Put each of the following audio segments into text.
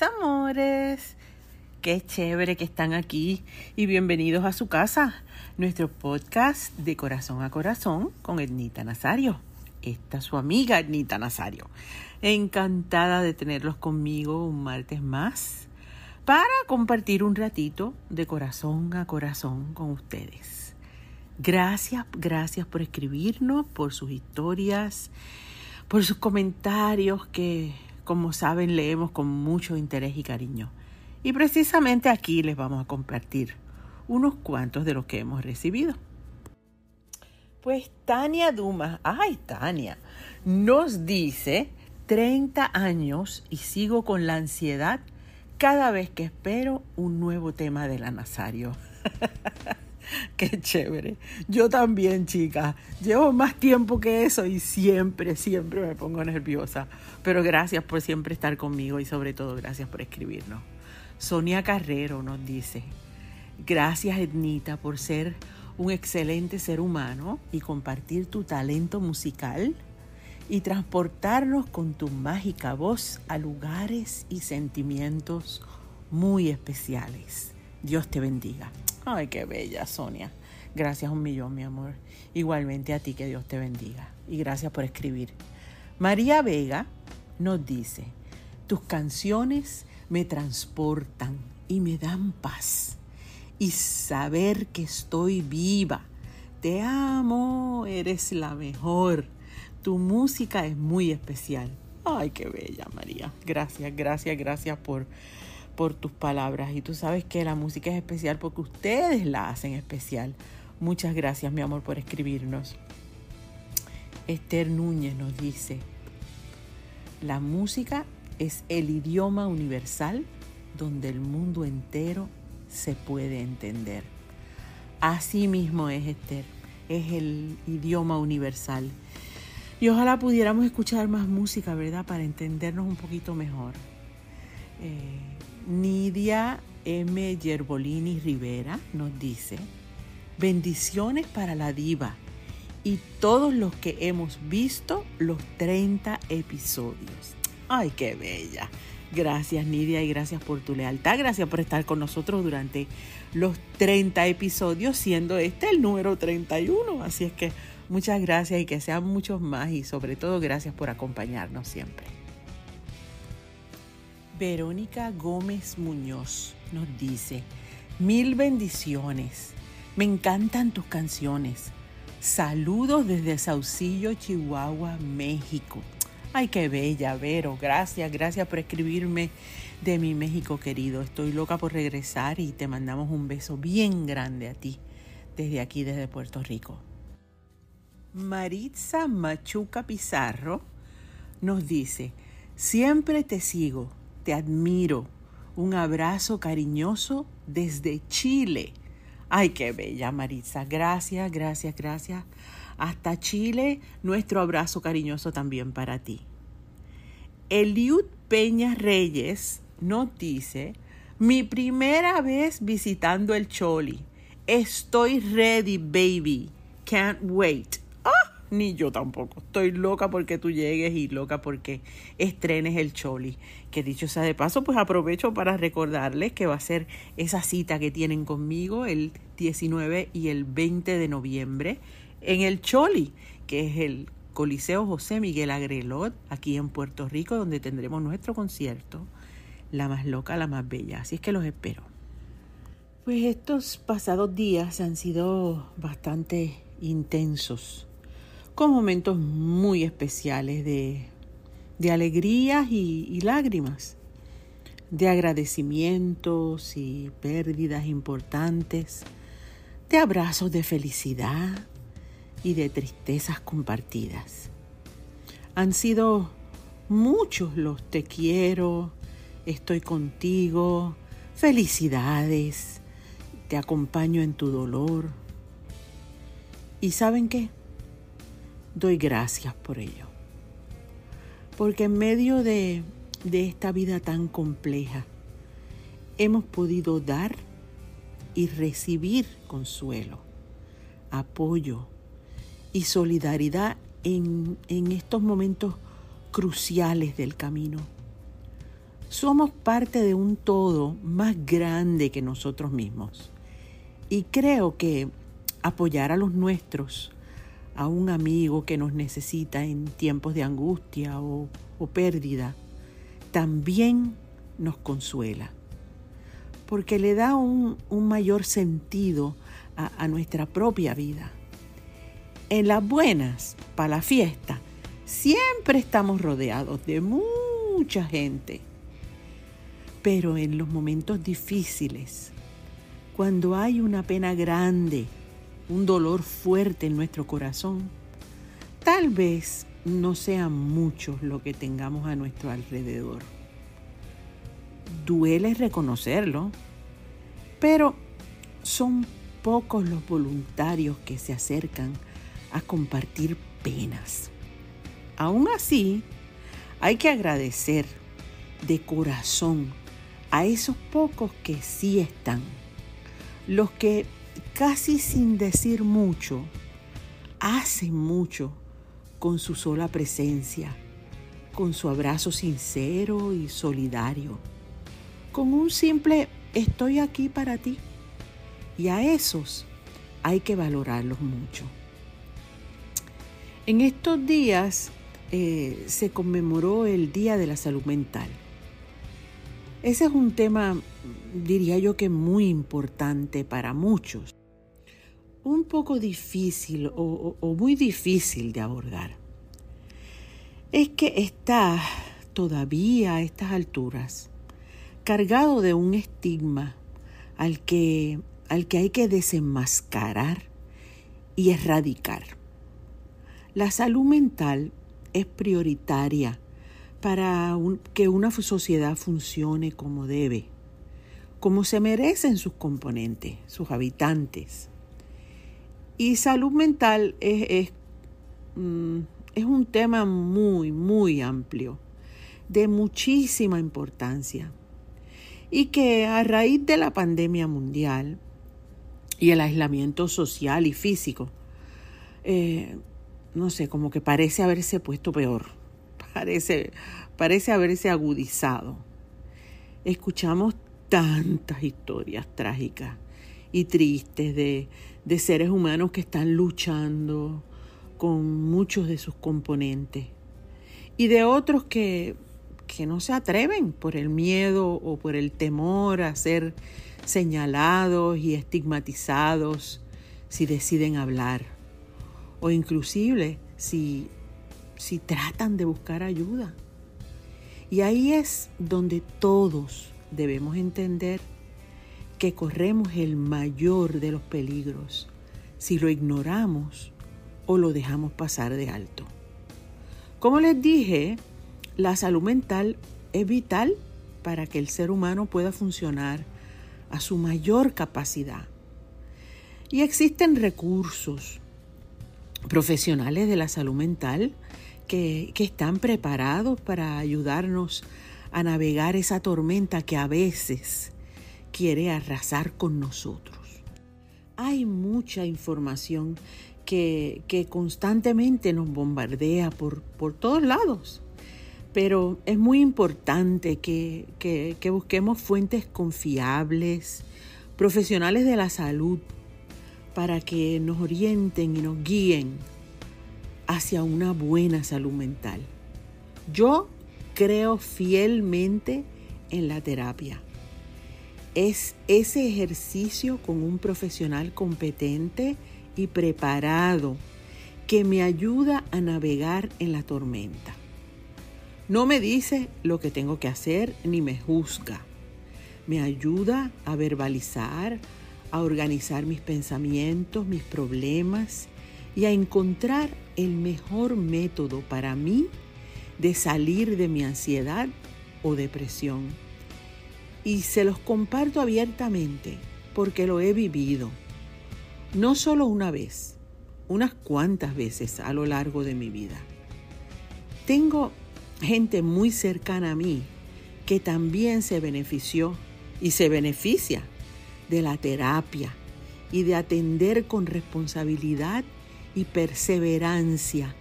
Amores, qué chévere que están aquí y bienvenidos a su casa, nuestro podcast de corazón a corazón con Ednita Nazario. Esta es su amiga Ednita Nazario. Encantada de tenerlos conmigo un martes más para compartir un ratito de corazón a corazón con ustedes. Gracias, gracias por escribirnos, por sus historias, por sus comentarios que como saben, leemos con mucho interés y cariño. Y precisamente aquí les vamos a compartir unos cuantos de los que hemos recibido. Pues Tania Dumas, ay Tania, nos dice 30 años y sigo con la ansiedad cada vez que espero un nuevo tema de la Nazario. Qué chévere. Yo también, chica. Llevo más tiempo que eso y siempre, siempre me pongo nerviosa. Pero gracias por siempre estar conmigo y sobre todo gracias por escribirnos. Sonia Carrero nos dice, gracias Ednita por ser un excelente ser humano y compartir tu talento musical y transportarnos con tu mágica voz a lugares y sentimientos muy especiales. Dios te bendiga. Ay, qué bella, Sonia. Gracias un millón, mi amor. Igualmente a ti, que Dios te bendiga. Y gracias por escribir. María Vega nos dice, tus canciones me transportan y me dan paz. Y saber que estoy viva. Te amo, eres la mejor. Tu música es muy especial. Ay, qué bella, María. Gracias, gracias, gracias por por tus palabras y tú sabes que la música es especial porque ustedes la hacen especial. Muchas gracias, mi amor, por escribirnos. Esther Núñez nos dice, la música es el idioma universal donde el mundo entero se puede entender. Así mismo es Esther, es el idioma universal. Y ojalá pudiéramos escuchar más música, ¿verdad? Para entendernos un poquito mejor. Eh, Nidia M. Yerbolini Rivera nos dice, bendiciones para la diva y todos los que hemos visto los 30 episodios. Ay, qué bella. Gracias Nidia y gracias por tu lealtad. Gracias por estar con nosotros durante los 30 episodios, siendo este el número 31. Así es que muchas gracias y que sean muchos más y sobre todo gracias por acompañarnos siempre. Verónica Gómez Muñoz nos dice, mil bendiciones, me encantan tus canciones. Saludos desde Saucillo, Chihuahua, México. Ay, qué bella, Vero. Gracias, gracias por escribirme de mi México querido. Estoy loca por regresar y te mandamos un beso bien grande a ti desde aquí, desde Puerto Rico. Maritza Machuca Pizarro nos dice, siempre te sigo te admiro. Un abrazo cariñoso desde Chile. Ay, qué bella Maritza. Gracias, gracias, gracias. Hasta Chile, nuestro abrazo cariñoso también para ti. Eliud Peña Reyes nos dice, mi primera vez visitando el Choli. Estoy ready, baby. Can't wait ni yo tampoco. Estoy loca porque tú llegues y loca porque estrenes el Choli. Que dicho sea de paso, pues aprovecho para recordarles que va a ser esa cita que tienen conmigo el 19 y el 20 de noviembre en el Choli, que es el Coliseo José Miguel Agrelot, aquí en Puerto Rico, donde tendremos nuestro concierto, la más loca, la más bella. Así es que los espero. Pues estos pasados días han sido bastante intensos con momentos muy especiales de, de alegrías y, y lágrimas, de agradecimientos y pérdidas importantes, de abrazos de felicidad y de tristezas compartidas. Han sido muchos los te quiero, estoy contigo, felicidades, te acompaño en tu dolor. ¿Y saben qué? Doy gracias por ello. Porque en medio de, de esta vida tan compleja, hemos podido dar y recibir consuelo, apoyo y solidaridad en, en estos momentos cruciales del camino, somos parte de un todo más grande que nosotros mismos. Y creo que apoyar a los nuestros, a un amigo que nos necesita en tiempos de angustia o, pérdida, también nos consuela, porque le da un, mayor sentido a nuestra propia vida. En las buenas, para la fiesta, siempre estamos rodeados de mucha gente. Pero en los momentos difíciles, cuando hay una pena grande, un dolor fuerte en nuestro corazón, tal vez no sean muchos lo que tengamos a nuestro alrededor. Duele reconocerlo, pero son pocos los voluntarios que se acercan a compartir penas. Aún así, hay que agradecer de corazón a esos pocos que sí están, los que casi sin decir mucho, hacen mucho con su sola presencia, con su abrazo sincero y solidario, con un simple estoy aquí para ti. Y a esos hay que valorarlos mucho. En estos días eh, se conmemoró el Día de la Salud Mental. Ese es un tema, diría yo que muy importante para muchos. Un poco difícil o, muy difícil de abordar. Es que está todavía a estas alturas cargado de un estigma al que, al que hay que desenmascarar y erradicar. La salud mental es prioritaria para que una sociedad funcione como debe, como se merecen sus componentes, sus habitantes. Y salud mental es, mm, es un tema muy, muy amplio, de muchísima importancia, y que a raíz de la pandemia mundial y el aislamiento social y físico, eh, no sé, como que parece haberse puesto peor, parece, parece haberse agudizado. Escuchamos tantas historias trágicas y tristes de, de seres humanos que están luchando con muchos de sus componentes y de otros que, que no se atreven por el miedo o por el temor a ser señalados y estigmatizados si deciden hablar o inclusive si, si tratan de buscar ayuda. Y ahí es donde todos debemos entender que corremos el mayor de los peligros si lo ignoramos o lo dejamos pasar de alto. Como les dije, la salud mental es vital para que el ser humano pueda funcionar a su mayor capacidad. Y existen recursos, profesionales de la salud mental que, están preparados para ayudarnos a navegar esa tormenta que a veces quiere arrasar con nosotros. Hay mucha información que, constantemente nos bombardea por, por, todos lados, pero es muy importante que, que busquemos fuentes confiables, profesionales de la salud para que nos orienten y nos guíen hacia una buena salud mental. Yo creo fielmente en la terapia. Es ese ejercicio con un profesional competente y preparado que me ayuda a navegar en la tormenta. No me dice lo que tengo que hacer ni me juzga. Me ayuda a verbalizar, a organizar mis pensamientos, mis problemas y a encontrar el mejor método para mí de salir de mi ansiedad o depresión. Y se los comparto abiertamente porque lo he vivido. No solo una vez, unas cuantas veces a lo largo de mi vida. Tengo gente muy cercana a mí que también se benefició y se beneficia de la terapia y de atender con responsabilidad y perseverancia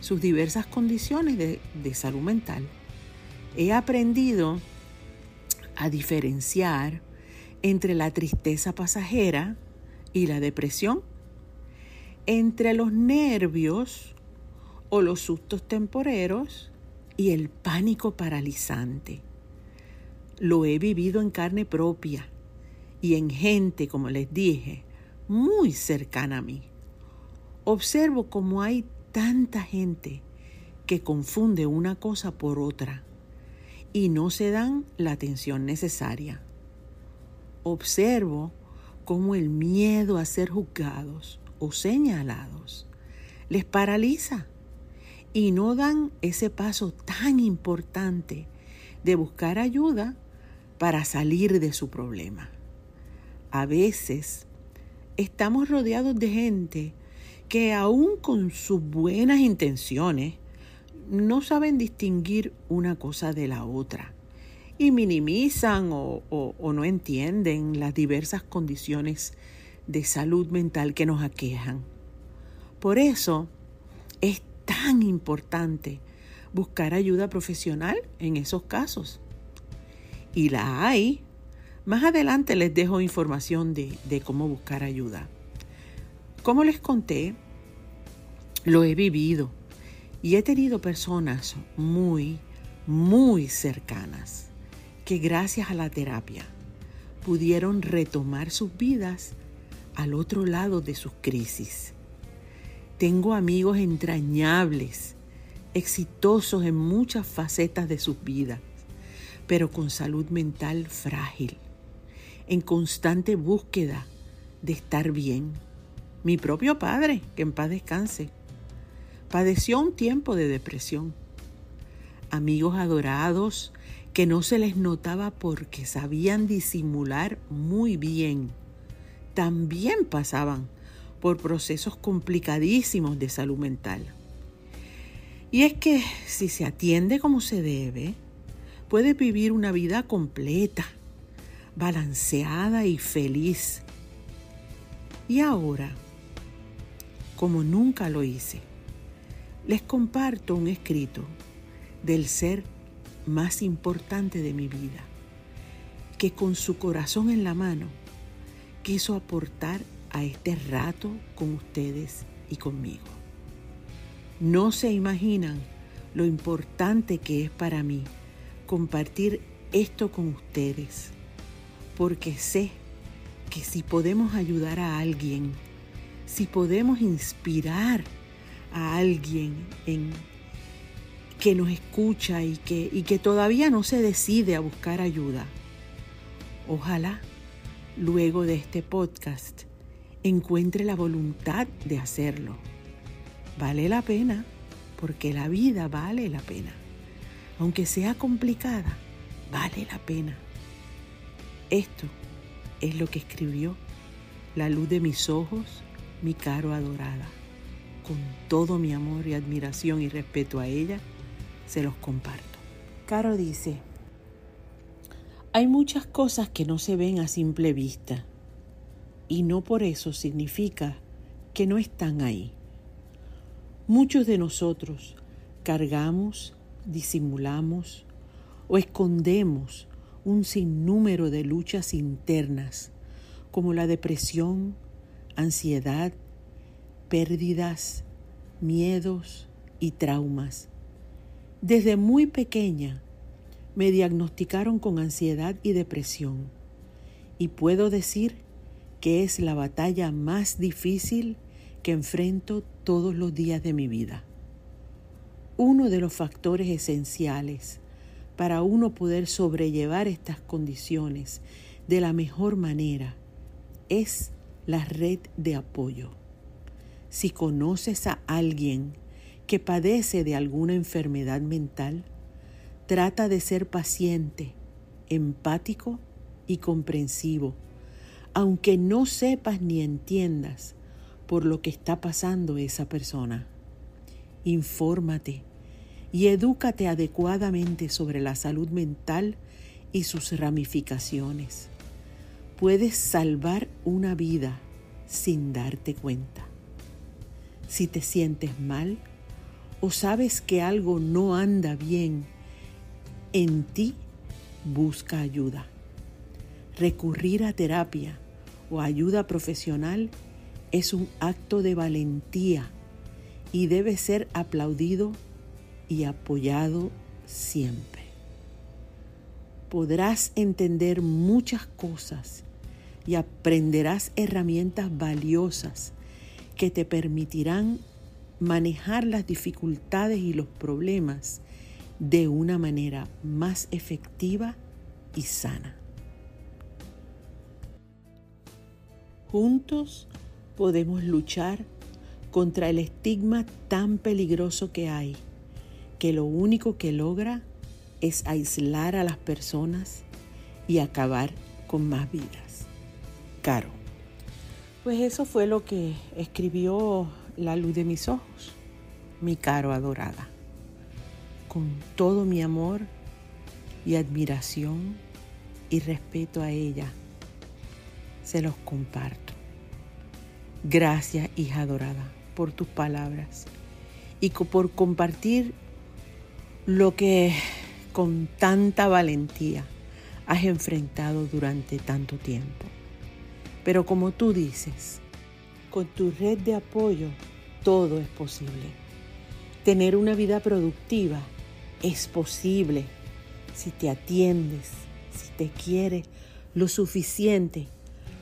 sus diversas condiciones de, salud mental. He aprendido a diferenciar entre la tristeza pasajera y la depresión, entre los nervios o los sustos temporeros y el pánico paralizante. Lo he vivido en carne propia y en gente, como les dije, muy cercana a mí. Observo cómo hay tanta gente que confunde una cosa por otra y no se dan la atención necesaria. Observo cómo el miedo a ser juzgados o señalados les paraliza y no dan ese paso tan importante de buscar ayuda para salir de su problema. A veces estamos rodeados de gente que aún con sus buenas intenciones no saben distinguir una cosa de la otra y minimizan o, no entienden las diversas condiciones de salud mental que nos aquejan. Por eso es tan importante buscar ayuda profesional en esos casos. Y la hay. Más adelante les dejo información de, de cómo buscar ayuda. Como les conté, lo he vivido y he tenido personas muy, muy cercanas que gracias a la terapia pudieron retomar sus vidas al otro lado de sus crisis. Tengo amigos entrañables, exitosos en muchas facetas de sus vidas, pero con salud mental frágil, en constante búsqueda de estar bien. Mi propio padre, que en paz descanse, padeció un tiempo de depresión. Amigos adorados que no se les notaba porque sabían disimular muy bien, también pasaban por procesos complicadísimos de salud mental. Y es que si se atiende como se debe, puede vivir una vida completa, balanceada y feliz. Y ahora, como nunca lo hice, les comparto un escrito del ser más importante de mi vida, que con su corazón en la mano quiso aportar a este rato con ustedes y conmigo. No se imaginan lo importante que es para mí compartir esto con ustedes, porque sé que si podemos ayudar a alguien, si podemos inspirar a alguien en, que nos escucha y que, y que todavía no se decide a buscar ayuda. Ojalá luego de este podcast encuentre la voluntad de hacerlo. Vale la pena porque la vida vale la pena. Aunque sea complicada, vale la pena. Esto es lo que escribió la luz de mis ojos, mi caro adorada con todo mi amor y admiración y respeto a ella, se los comparto. Caro dice, hay muchas cosas que no se ven a simple vista y no por eso significa que no están ahí. Muchos de nosotros cargamos, disimulamos o escondemos un sinnúmero de luchas internas como la depresión, ansiedad, pérdidas, miedos y traumas. Desde muy pequeña me diagnosticaron con ansiedad y depresión y puedo decir que es la batalla más difícil que enfrento todos los días de mi vida. Uno de los factores esenciales para uno poder sobrellevar estas condiciones de la mejor manera es la red de apoyo. Si conoces a alguien que padece de alguna enfermedad mental, trata de ser paciente, empático y comprensivo, aunque no sepas ni entiendas por lo que está pasando esa persona. Infórmate y edúcate adecuadamente sobre la salud mental y sus ramificaciones. Puedes salvar una vida sin darte cuenta si te sientes mal o sabes que algo no anda bien en ti, busca ayuda. Recurrir a terapia o ayuda profesional es un acto de valentía y debe ser aplaudido y apoyado siempre. Podrás entender muchas cosas y aprenderás herramientas valiosas que te permitirán manejar las dificultades y los problemas de una manera más efectiva y sana. Juntos podemos luchar contra el estigma tan peligroso que hay, que lo único que logra es aislar a las personas y acabar con más vidas. Caro. Pues eso fue lo que escribió la luz de mis ojos, mi caro adorada. Con todo mi amor y admiración y respeto a ella, se los comparto. Gracias, hija adorada, por tus palabras y por compartir lo que con tanta valentía has enfrentado durante tanto tiempo. Pero como tú dices, con tu red de apoyo todo es posible. Tener una vida productiva es posible si te atiendes, si te quieres lo suficiente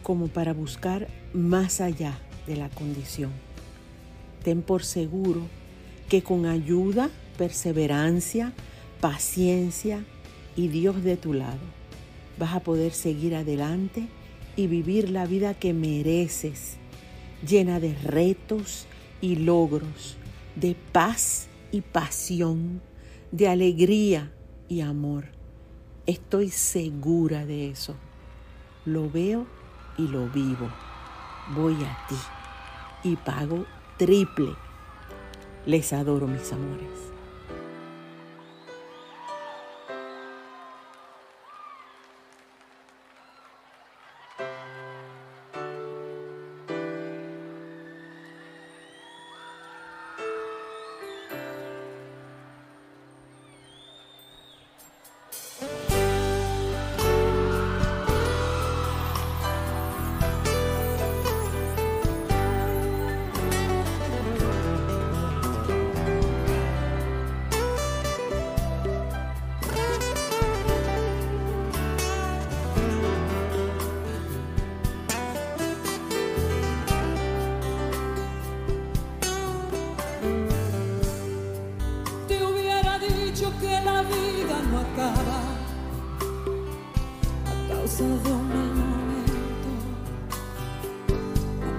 como para buscar más allá de la condición. Ten por seguro que con ayuda, perseverancia, paciencia y Dios de tu lado, vas a poder seguir adelante y vivir la vida que mereces llena de retos y logros, de paz y pasión, de alegría y amor. Estoy segura de eso. Lo veo y lo vivo. Voy a ti y pago triple. Les adoro, mis amores.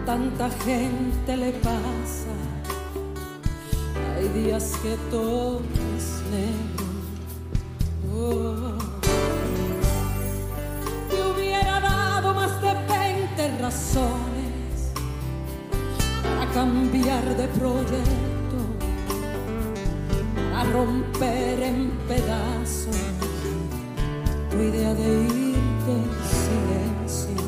Tanta gente le pasa. Hay días que todo es negro. Oh. Te hubiera dado más de 20 razones para cambiar de proyecto, a romper en pedazos tu idea de irte en silencio.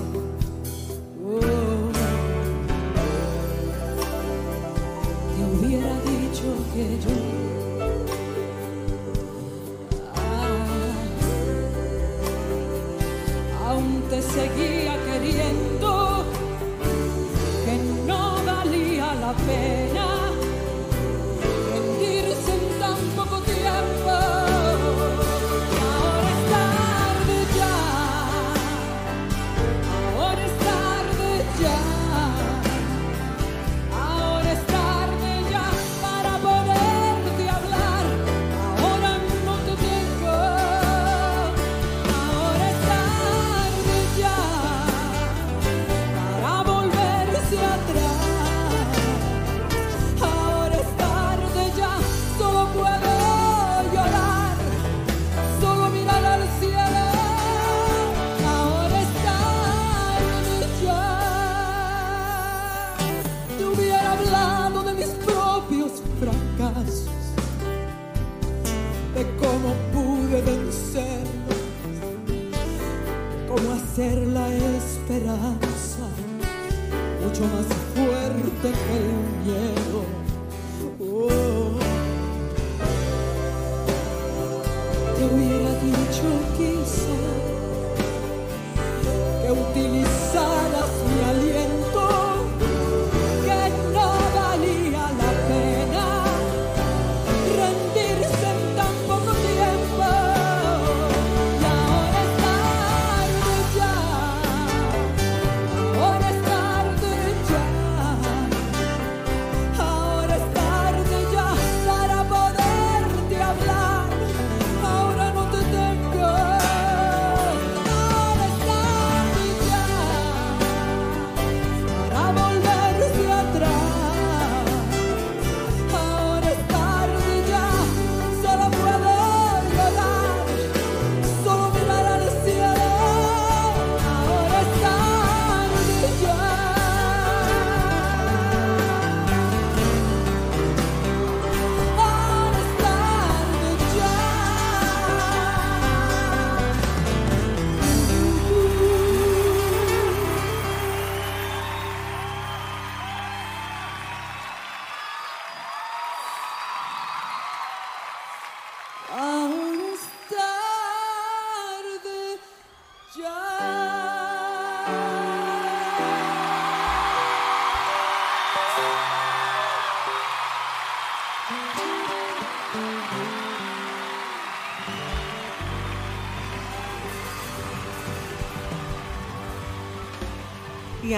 que yo ah, aún te seguía queriendo, que no valía la pena.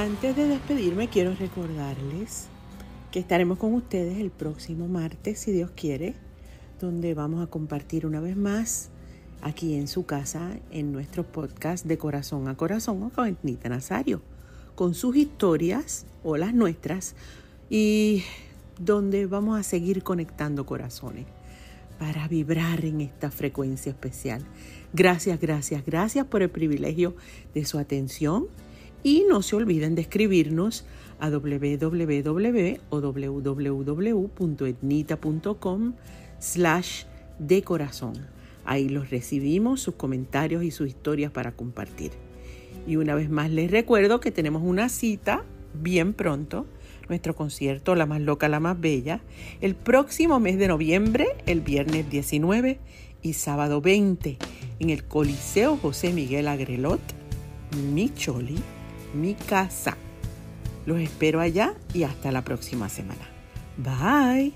Antes de despedirme, quiero recordarles que estaremos con ustedes el próximo martes, si Dios quiere, donde vamos a compartir una vez más aquí en su casa, en nuestro podcast de corazón a corazón con Etnita Nazario, con sus historias o las nuestras, y donde vamos a seguir conectando corazones para vibrar en esta frecuencia especial. Gracias, gracias, gracias por el privilegio de su atención y no se olviden de escribirnos a www.etnita.com slash de corazón. Ahí los recibimos, sus comentarios y sus historias para compartir. Y una vez más les recuerdo que tenemos una cita bien pronto, nuestro concierto La más loca, la más bella, el próximo mes de noviembre, el viernes 19 y sábado 20, en el Coliseo José Miguel Agrelot, mi choli, mi casa. Los espero allá y hasta la próxima semana. Bye.